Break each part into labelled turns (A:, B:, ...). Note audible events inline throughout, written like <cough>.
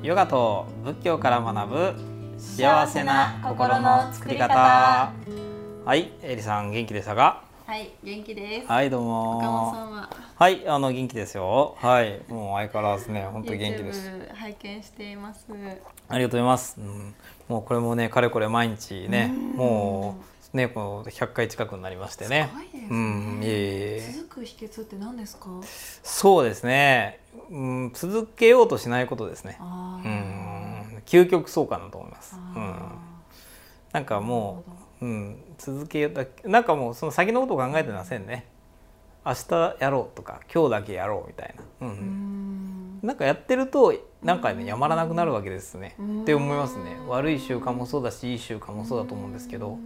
A: ヨガと仏教から学ぶ幸せな心の作り方。はいエリさん元気でしたか？
B: はい、元気です。
A: はいどうも。
B: んは
A: はいあの元気ですよ。はいもう相変わらずね本当に元気です。
B: YouTube 拝見しています。
A: ありがとうございます、うん、もうこれもねかれこれ毎日ねもうねこの100回近くになりましてね。
B: すごいですね。
A: うんいえいえ。
B: 続く秘訣って何ですか？
A: そうですね、うん、続けようとしないことですね。
B: あ
A: う
B: ー
A: ん究極そうかなと思います。うん。
B: あ
A: なんか
B: ー
A: もう、うん、続けだなんかもうその先のことを考えてませんね。明日やろうとか今日だけやろうみたいな、うん。
B: ん。
A: なんかやってるとなんかねやまらなくなるわけですね。
B: うん。
A: って思いますね。悪い習慣もそうだしいい習慣もそうだと思うんですけど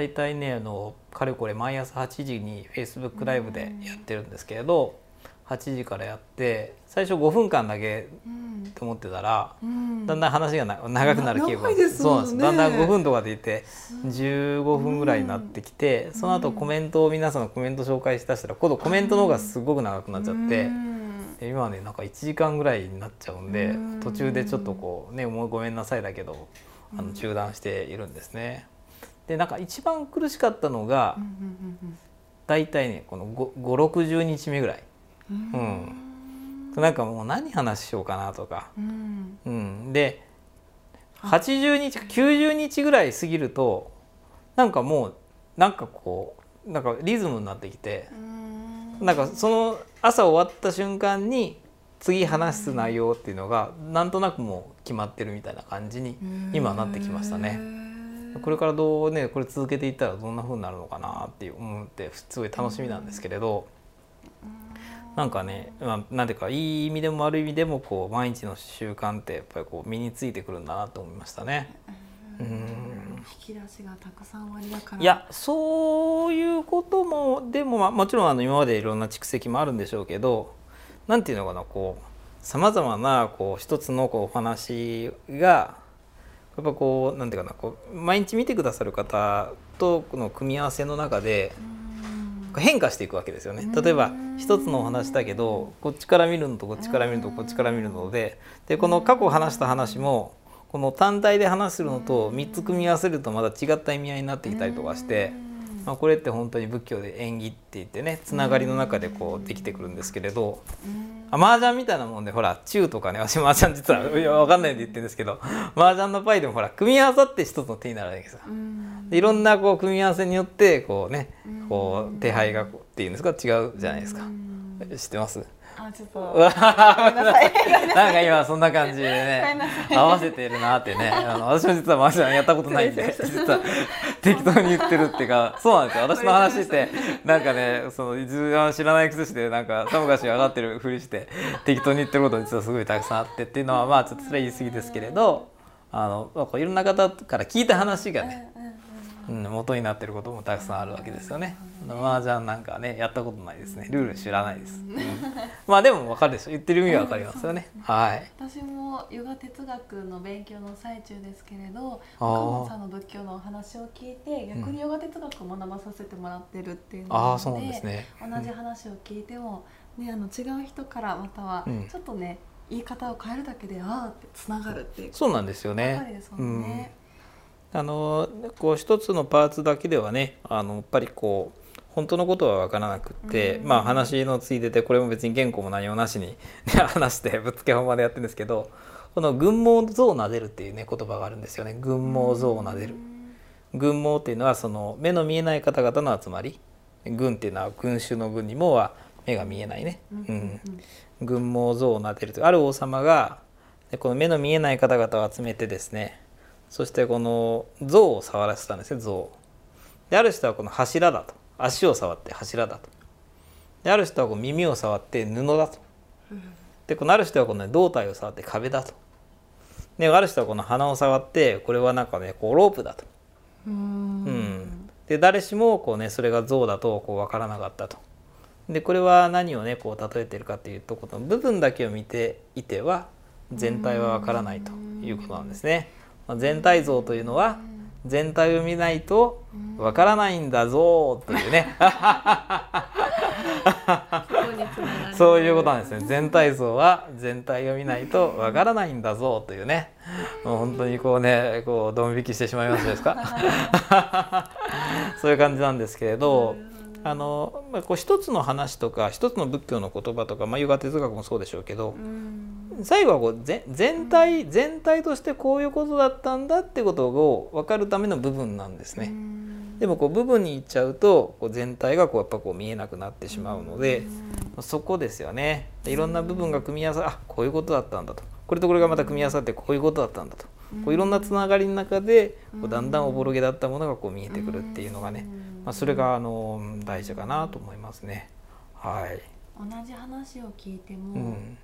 B: うん
A: だいたいねあのかれこれ毎朝8時に Facebook ライブでやってるんですけれど8時からやって最初5分間だけ
B: うん。
A: と思ってたら
B: うん。
A: だんだん話がな長くなる傾向
B: 長いです
A: そうなんです。だんだん5分とかでいて15分ぐらいになってきてその後コメントを皆さんのコメント紹介しだしたら今度コメントの方がすごく長くなっちゃって今はねなんか1時間ぐらいになっちゃうんで
B: うん。
A: 途中でちょっとこうねもうごめんなさいだけどあ
B: うん
A: の中断しているんですね。でなんか一番苦しかったのが
B: うんうん
A: 大体ねこの560日目ぐらい。
B: うん。うん。
A: なんかもう何話しようかなとか、
B: うん。
A: うん、で80日90日ぐらい過ぎるとなんかもうなんかこうなんかリズムになってきて
B: うん。
A: なんかその朝終わった瞬間に次話す内容っていうのがなんとなくもう決まってるみたいな感じに今はなってきましたね。これからどうねこれ続けていったらどんな風になるのかなっていう思ってすごい楽しみなんですけれどなんかね、まあ、なんていうかいい意味でも悪い意味でもこう毎日の習慣ってやっぱりこう身についてくるんだなと思いましたね。うん。
B: 引き出しがたくさんありだから。
A: いやそういうこともでも、まあ、もちろんあの今までいろんな蓄積もあるんでしょうけどなんていうのかなこうさまざまなこう一つのこうお話がやっぱこうなんていうかなこう毎日見てくださる方との組み合わせの中で
B: うん
A: 変化していくわけですよね。例えば一つのお話だけどこっちから見るのとこっちから見るのとこっちから見るのででこの過去話した話もこの単体で話するのと3つ組み合わせるとまた違った意味合いになってきたりとかして。まあ、これって本当に仏教で縁起って言ってねつながりの中でこうできてくるんですけれどあ麻雀みたいなもんでほら中とかね私麻雀実はいや分かんないんで言ってるんですけど麻雀のパイでもほら組み合わさって一つの手になるわけですよ。いろんなこう組み合わせによってこうねこう手配がこうっていうんですか違うじゃないですか。
B: うん。
A: 知ってます？
B: あちょっと。<laughs> <laughs>
A: なんか今そんな感じでね合わせてるなってね。あの私も実は麻雀やったことないんで実は適当に言ってるっていうかそうなんですよ。私の話ってなんかねその一番知らないくしてでなんかさもかし上がってるふりして適当に言ってること実はすごいたくさんあってっていうのはまあちょっとそれは言い過ぎですけれどあのいろんな方から聞いた話がねうん、元になってることもたくさんあるわけですよね。麻雀なんかねやったことないですね。ルール知らないです。うんまあでもわかるでしょ。言ってる意味はわかりますよね。はい。
B: 私もヨガ哲学の勉強の最中ですけれど岡本さんの仏教のお話を聞いて逆にヨガ哲学を学ばさせてもらってるっていうの
A: ああそう
B: な
A: んですね。
B: 同じ話を聞いても、ね、あの違う人からまたは
A: うん
B: ちょっとね、言い方を変えるだけでああってつながるっていう
A: そうなんですよね
B: りです。もんね。
A: あのこう一つのパーツだけではねあのやっぱりこう本当のことは分からなくって、
B: うん。
A: まあ話のついでてこれも別に原稿も何もなしに、ね、<laughs> 話してぶっつけ本番でやってるんですけどこの群毛像をなでるっていうね言葉があるんですよね。群毛像をなでる。群毛っていうのはその目の見えない方々の集まり。群っていうのは群衆の群にもは目が見えないね、うん、群毛像をなでるという。ある王様がでこの目の見えない方々を集めてですねそしてこの像を触らせたんですね像。である人はこの柱だと。足を触って柱だと。である人はこう耳を触って布だと。でこのある人はこの、ね、胴体を触って壁だと。である人はこの鼻を触ってこれはなんかねこうロープだと。
B: うん。
A: うん、で誰しもこう、ね、それが象だとこう分からなかったと。でこれは何をねこう例えてるかというとこの部分だけを見ていては全体は分からないということなんですね。まあ、全体像というのは全体を見ないと分からないんだぞというね。そういうことなんですね。全体像は全体を見ないとわからないんだぞというね。もう本当にこうねこうドン引きしてしまいますですか？<laughs> そういう感じなんですけれどあの、まあ、こう一つの話とか一つの仏教の言葉とか、まあ、ヨガ哲学もそうでしょうけど
B: うん
A: 最後はこうぜ全体全体としてこういうことだったんだってことを分かるための部分なんですね。でもこう部分に行っちゃうとこう全体がこうやっぱこう見えなくなってしまうのでそこですよね。でいろんな部分が組み合わさあこういうことだったんだと。これとこれがまた組み合わさってこういうことだったんだと。こういろんなつながりの中でこうだんだんおぼろげだったものがこう見えてくるっていうのがね、まあ、それがあの大事かなと思いますね。はい、
B: 同じ話を聞いても、
A: うん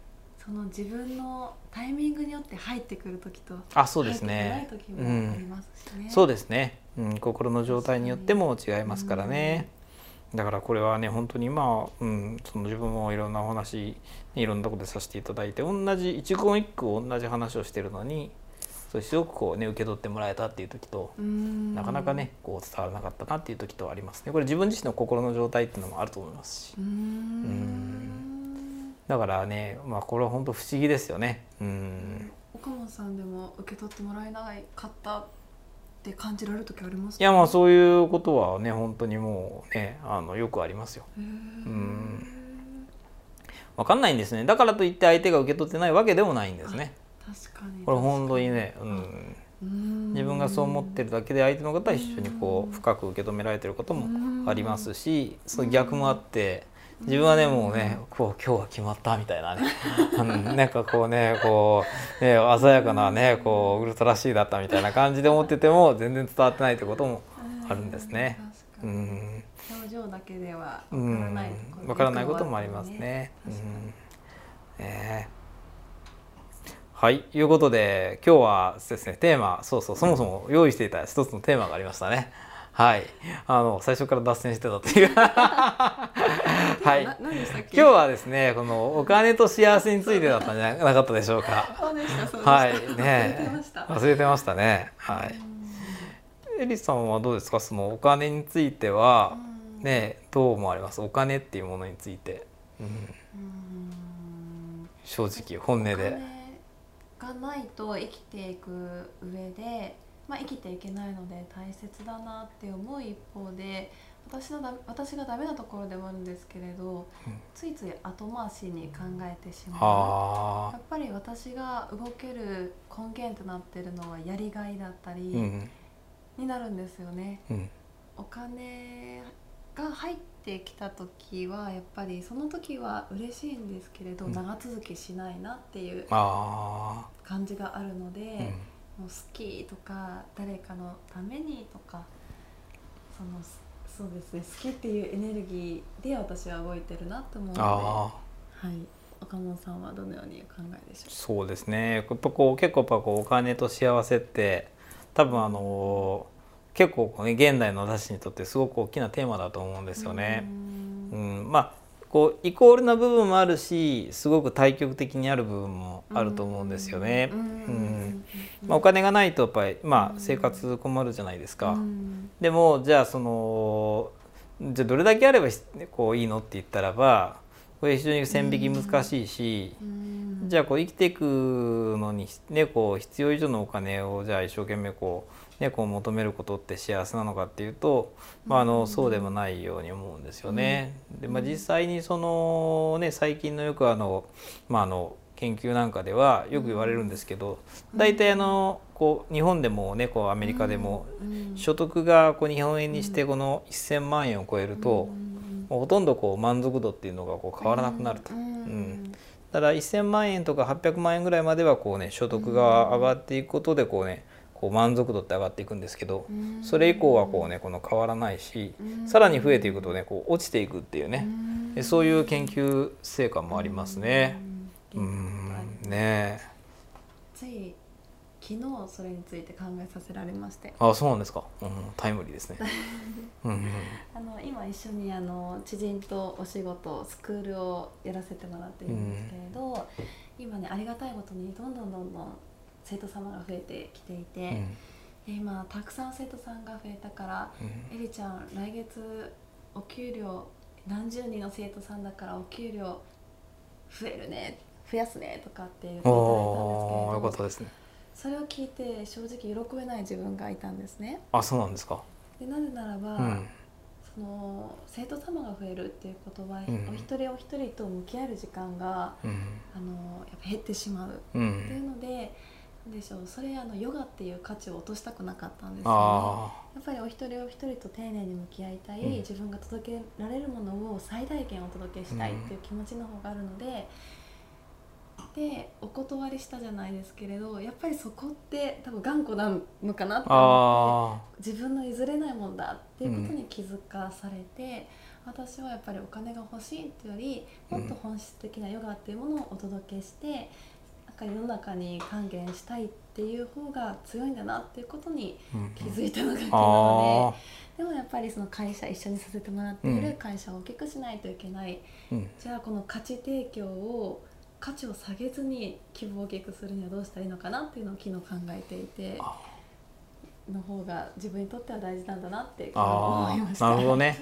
B: その自分のタイミングによって入ってくる時と
A: あそうですね。
B: 入ってこない時もありますしね、
A: そうですね、うん、心の状態によっても違いますからね。だからこれはね本当にまあ、うん、その自分もいろんなお話いろんなことでさせていただいて同じ一言一句同じ話をしてるのにそれすごくこうね受け取ってもらえたっていう時と
B: うん。
A: なかなかねこう伝わらなかったなっていう時とありますね。これ自分自身の心の状態っていうのもあると思いますし。
B: うーん
A: だからねまあこれは本当不思議ですよね。うん。
B: 岡本さんでも受け取ってもらえなかったって感じられる時あります
A: いやまあそういうことはね本当にもうねあのよくありますよ。
B: う
A: うん。わかんないんですね。だからといって相手が受け取ってないわけでもないんですね。
B: 確かに。
A: これ本当にね、うん、
B: うん
A: 自分がそう思ってるだけで相手の方は一緒にこう深く受け止められてることもありますしその逆もあって自分はねもうねこう今日は決まったみたいなね。う <laughs> んなんかこうねこうね鮮やかなねこうウルトラ C だったみたいな感じで思ってても全然伝わってないってこともあるんですね。
B: 表情だけではわ
A: う
B: からないころ
A: わからないこともありますね。はい、いうことで今日はですねテーマそうそうそもそも用意していた一つのテーマがありましたね。はい、あの最初から脱線してたという。<laughs> はい。今日はですねこのお金と幸せについてだったんじゃなかったでしょうか。
B: そう
A: はい、
B: 忘れて
A: ね
B: ました。
A: 忘れてましたね。はい。エリさんはどうですか？そのお金については
B: うん。
A: ねどう思われます？お金っていうものについて、うん、
B: うん。
A: 正直本音で。
B: がないと生きていく上で、まあ、生きていけないので大切だなって思う一方で私のだ私がダメなところでもあるんですけれど、
A: うん。
B: ついつい後回しに考えてしまう。
A: あ
B: やっぱり私が動ける根源となっているのはやりがいだったりになるんですよね。
A: うん。
B: お金が入ってきた時はやっぱりその時は嬉しいんですけれど、
A: うん。
B: 長続きしないなっていう
A: あ
B: 感じがあるので、もう好きとか誰かのためにとかそのそうですね好きっていうエネルギーで私は動いてるなと思うので、は
A: あ
B: い、岡本さんはどのようにお考えでしょ
A: ーそうですね。やっぱこう結構やっぱこうお金と幸せって多分あのー結構ね、現代の私にとってすごく大きなテーマだと思うんです
B: う
A: よね。
B: う
A: うん。ん、まあこうイコールな部分もあるしすごく対極的にある部分もあると思うんですよね。
B: うん。
A: うん。まあ、お金がないとやっぱり、まあ、生活困るじゃないですか。
B: うん。
A: でもじゃあそのじゃあどれだけあればこういいのって言ったらばこれ非常に線引き難しいし、
B: うん。
A: じゃあこう生きていくのに、ね、こう必要以上のお金をじゃあ一生懸命こう、ね、こう求めることって幸せなのかっていうと、まあ、あのそうでもないように思うんですよね。でまあ、実際にその、ね、最近のよくあの、まあ、あの研究なんかではよく言われるんですけど大体あのこう日本でも、ね、こうアメリカでも
B: うん
A: 所得がこう日本円にしてこの1,000万円を超えると、もうほとんどこう満足度っていうのがこう変わらなくなると。
B: うん
A: ただ1,000万円とか800万円ぐらいまではこうね所得が上がっていくことでこうねこう満足度って上がっていくんですけど
B: うん。
A: それ以降はこうねこの変わらないし
B: うん。
A: さらに増えていくとねこう落ちていくっていうね。そういう研究成果もありますね。う
B: うん。
A: ん。ね。
B: つい昨日それについて考えさせられまして。
A: あそうなんですか、うん、タイムリーですね。<laughs> うんうん。
B: あの今一緒にあの知人とお仕事スクールをやらせてもらっているんですけれど、今ねありがたいことにどんどんどんどん生徒様が増えてきていて、
A: うん。
B: で今たくさん生徒さんが増えたから
A: うん「
B: エリちゃん来月お給料何十人の生徒さんだからお給料増えるね増やすねとかって言っていただいたんですけど
A: ったですね。
B: それを聞いて正直喜べない自分がいたんですね。
A: あそうなんですか。
B: でなぜならば、
A: うん。
B: その生徒様が増えるっていうことは、
A: うん。
B: お一人お一人と向き合える時間が
A: うん。
B: あのやっぱ減ってしまう。
A: う
B: っていうんので。でしょう。それあのヨガっていう価値を落としたくなかったんですよね。
A: あ
B: やっぱりお一人お一人と丁寧に向き合いたい、
A: うん。
B: 自分が届けられるものを最大限お届けしたいっていう気持ちの方があるので、でお断りしたじゃないですけれどやっぱりそこって多分頑固なのかなって思って
A: あ
B: 自分の譲れないもんだっていうことに気づかされて、私はやっぱりお金が欲しいっていうよりもっと本質的なヨガっていうものをお届けして、か世の中に還元したいっていう方が強いんだなっていうことに気づいたのが昨日で。
A: あ
B: でもやっぱりその会社一緒にさせてもらっている会社を大きくしないといけない、
A: ーうん。
B: じゃあこの価値提供を価値を下げずに規模を大きくするにはどうしたらいいのかなっていうのを昨日考えていて
A: あ
B: の方が自分にとっては大事なんだなって思いました。
A: ーなるほどね。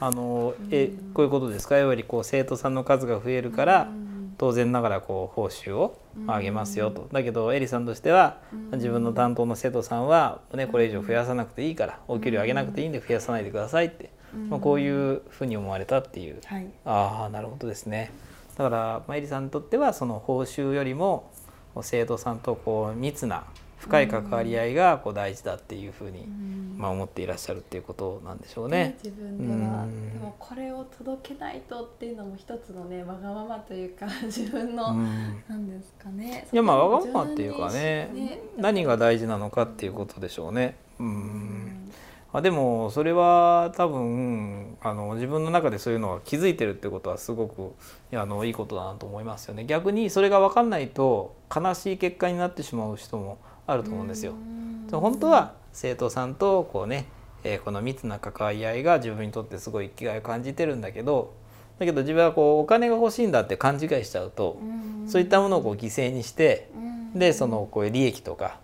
A: あのえ
B: うん。
A: こういうことですか？やはりこう生徒さんの数が増えるから
B: うん
A: 当然ながらこう報酬を上げますよ
B: うん
A: と。だけどエリさんとしては
B: うん。
A: 自分の担当の生徒さんは、ね、これ以上増やさなくていいからお給料上げなくていいんで増やさないでくださいって、まあ、こういうふうに思われたっていう。
B: はい。
A: ああなるほどですね。だから、まあ、エリさんにとってはその報酬よりも生徒さんとこう密な深い関わり合いがこう大事だっていうふうに、
B: うん。
A: まあ、思っていらっしゃるっていうことなんでしょうね。
B: 自分では。
A: うん。
B: でもこれを届けないとっていうのも一つのねわがままというか <laughs> 自分
A: う
B: の、
A: ん。
B: なんですかね。
A: いやまあわがままっていうかね
B: ね。
A: 何が大事なのかっていうことでしょうね。う
B: うん。ん
A: あでもそれは多分あの自分の中でそういうのが気づいてるってことはすごくいやあのいいことだなと思いますよね。逆にそれが分かんないと悲しい結果になってしまう人もあると思うんですよ。本当は生徒さんとこうね、えーこの密な関わり合いが自分にとってすごい生きがいを感じてるんだけどだけど自分はこうお金が欲しいんだって勘違いしちゃうと、そういったものをこう犠牲にしてでそのこう利益とか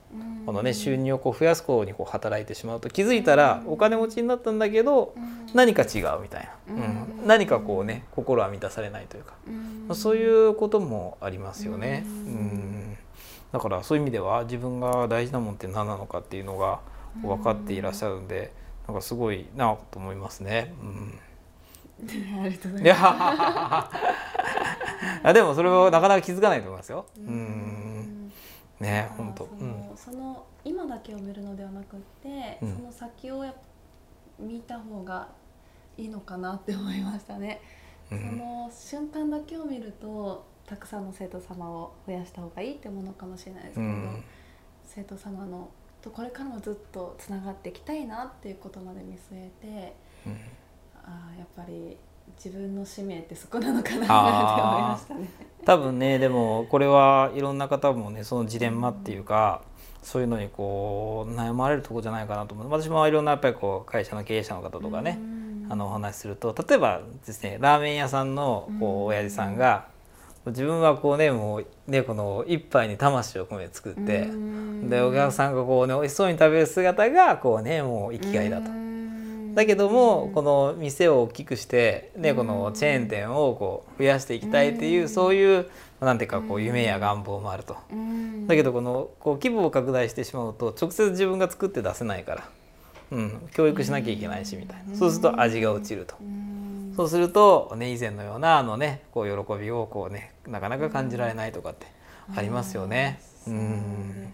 A: このね収入をこう増やす方にこう働いてしまうと気づいたらお金持ちになったんだけど何か違うみたいな、うん、何かこうね心は満たされないというか、まあそういうこともありますよね。うんだからそういう意味では自分が大事なもんって何なのかっていうのが分かっていらっしゃるんでなんかすごいなと思いますね。うん <laughs> <laughs>
B: ありがとうござ
A: い
B: ま
A: あでもそれはなかなか気づかないと思いますよ。
B: す。
A: うんね本当。
B: その今だけを見るのではなくって、
A: うん
B: その先をや見た方がいいのかなって思いましたね。
A: うん
B: その瞬間だけを見るとたくさんの生徒様を増やした方がいいってものかもしれないですけど、
A: うん。
B: 生徒様のとこれからもずっとつながっていきたいなっていうことまで見据えて
A: うん。
B: ああやっぱり自分の使命ってそこなのかなって思いましたね。
A: 多分ねでもこれはいろんな方もねそのジレンマっていうかそういうのにこう悩まれるところじゃないかなと思う。私もいろんなやっぱりこう会社の経営者の方とかね、あのお話しすると例えばですねラーメン屋さんのこ
B: うん。
A: う親父さんが自分はこうねもうねこの一杯に魂を込めて作ってでお客さんがこうね美味しそうに食べる姿がこうねもう生きがいだと。だけどもこの店を大きくして、ね、このチェーン店をこう増やしていきたいっていうそういうなんていうかこう夢や願望もあると。だけどこのこう規模を拡大してしまうと直接自分が作って出せないから、うん、教育しなきゃいけないしみたいな。そうすると味が落ちると。そうすると、ね、以前のようなあの、ね、こう喜びをこう、ね、なかなか感じられないとかってありますよね。うん。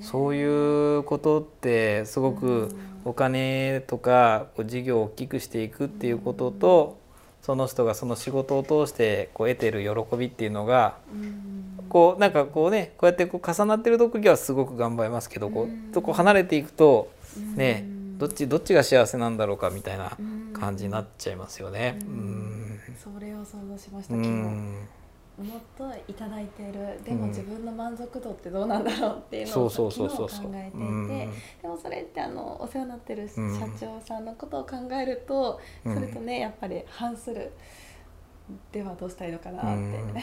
A: そういうことってすごくお金とか事業を大きくしていくっていうこととその人がその仕事を通してこう得てる喜びっていうのがこうなんかこうねこうやってこう重なってる時はすごく頑張りますけどこうとこう離れていくとねどっちどっちが幸せなんだろうかみたいな感じになっちゃいますよね。うん。
B: それを想像しました。
A: う
B: 昨日。
A: ん
B: もっといただいている。でも
A: うん。
B: 自分の満足度ってどうなんだろうっていうのを昨日考えていて。
A: うん。
B: でもそれってあのお世話になってる社
A: うん。
B: 長さんのことを考えると、
A: うん。
B: それとねやっぱり反する。ではどうしたらいいのかなって、
A: うん。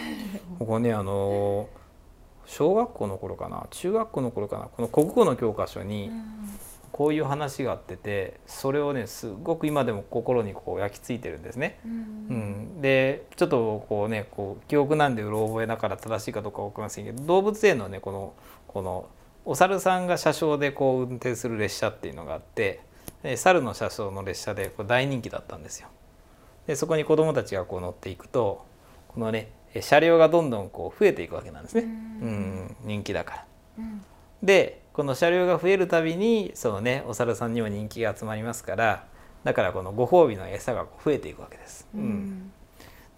A: ここねあの小学校の頃かな。中学校の頃かな。この国語の教科書にこういう話があっててそれをねすごく今でも心にこう焼き付いてるんですね。
B: う
A: うんん、でちょっとこうねこう記憶なんでうろ覚えだから正しいかどうか分かりませんけど動物園のねこのこのお猿さんが車掌でこう運転する列車っていうのがあってで猿の車掌の列車でこう大人気だったんですよ。でそこに子どもたちがこう乗っていくとこのね車両がどんどんこう増えていくわけなんですね。うん、人気だから。
B: うん
A: でこの車両が増えるたびにそのねお猿さんにも人気が集まりますからだからこのご褒美の餌が増えていくわけです。
B: う
A: うん。
B: ん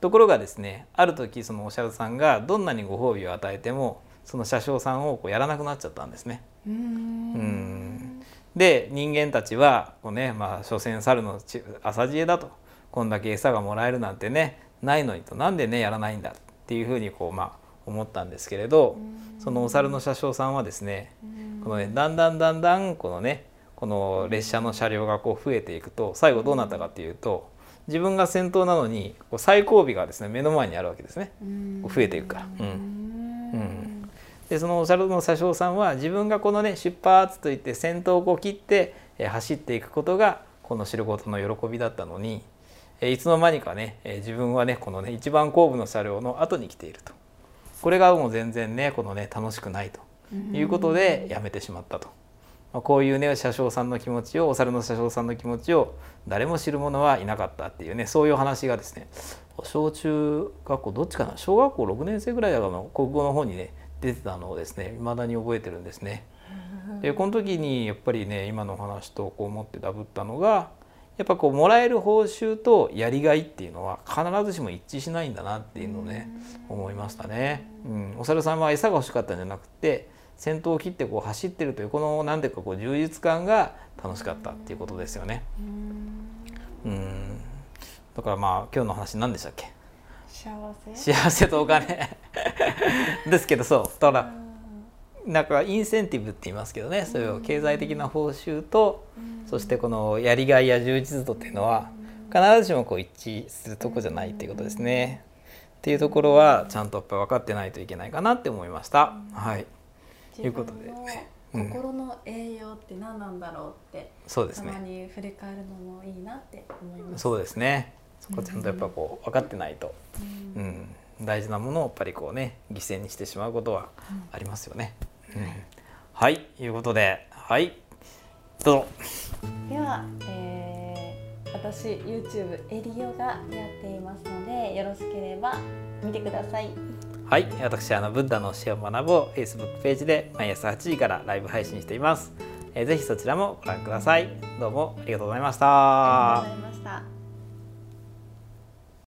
A: ところがですねある時そのお猿さんがどんなにご褒美を与えてもその車掌さんをこうやらなくなっちゃったんですね。
B: うん。
A: うん。で人間たちはこうねまあ所詮猿のち浅知恵だと。こんだけ餌がもらえるなんてねないのにと。なんでねやらないんだっていうふうにこうまあ思ったんですけれどそのお猿の車掌さんはですねこのねだんだんだんだんこのねこの列車の車両がこう増えていくと最後どうなったかっていうと自分が先頭なのにこう最後尾がですね目の前にあるわけですね。
B: うん。
A: 増えていくから。うん。
B: うん。
A: でそのお猿の車掌さんは自分がこのね出発といって先頭をこう切ってえー走っていくことがこの知ることの喜びだったのにえーいつの間にかねえー自分はねこのね一番後部の車両の後に来ているとこれがもう全然ねこのね楽しくないと。いうことでやめてしまったと。まあこういうね車掌さんの気持ちをお猿の車掌さんの気持ちを誰も知る者はいなかったっていうねそういう話がですね小中学校どっちかな？小学校6年生ぐらいだからの国語の方にね出てたのをですね未だに覚えてるんですね。でこの時にやっぱりね今の話とこう思ってダブったのがやっぱこうもらえる報酬とやりがいっていうのは必ずしも一致しないんだなっていうのをね思いましたね。うん、お猿さんは餌が欲しかったんじゃなくて先頭を切ってこう走ってるというこの何ていうかこう充実感が楽しかったっていうことですよね。うん。だからまあ今日の話何でしたっけ？
B: 幸せ？
A: 幸せとお金。<laughs> ですけどそうだからなんかインセンティブって言いますけどねそういう経済的な報酬とそしてこのやりがいや充実度っていうのは必ずしもこう一致するとこじゃないっていうことですね。っていうところはちゃんとやっぱ分かってないといけないかなって思いました。はい、ということでねうん
B: 心の栄養って何なんだろうって
A: そうです
B: たま
A: ね。
B: に振り返るのもいいなって思います。
A: そうですね。そこちゃんとやっぱこう分かってないと、
B: う
A: うんん、大事なものをやっぱりこうね犠牲にしてしまうことはありますよね。うん、はい、いうことで、はい、どうぞ。
B: では、えー、私 YouTube エリオがやっていますのでよろしければ見てください。
A: はい、私あのブッダの教えを学ぼう Facebook ページで毎朝8時からライブ配信しています。えーぜひそちらもご覧ください。どうもありがとうございました。
B: ありがとうございました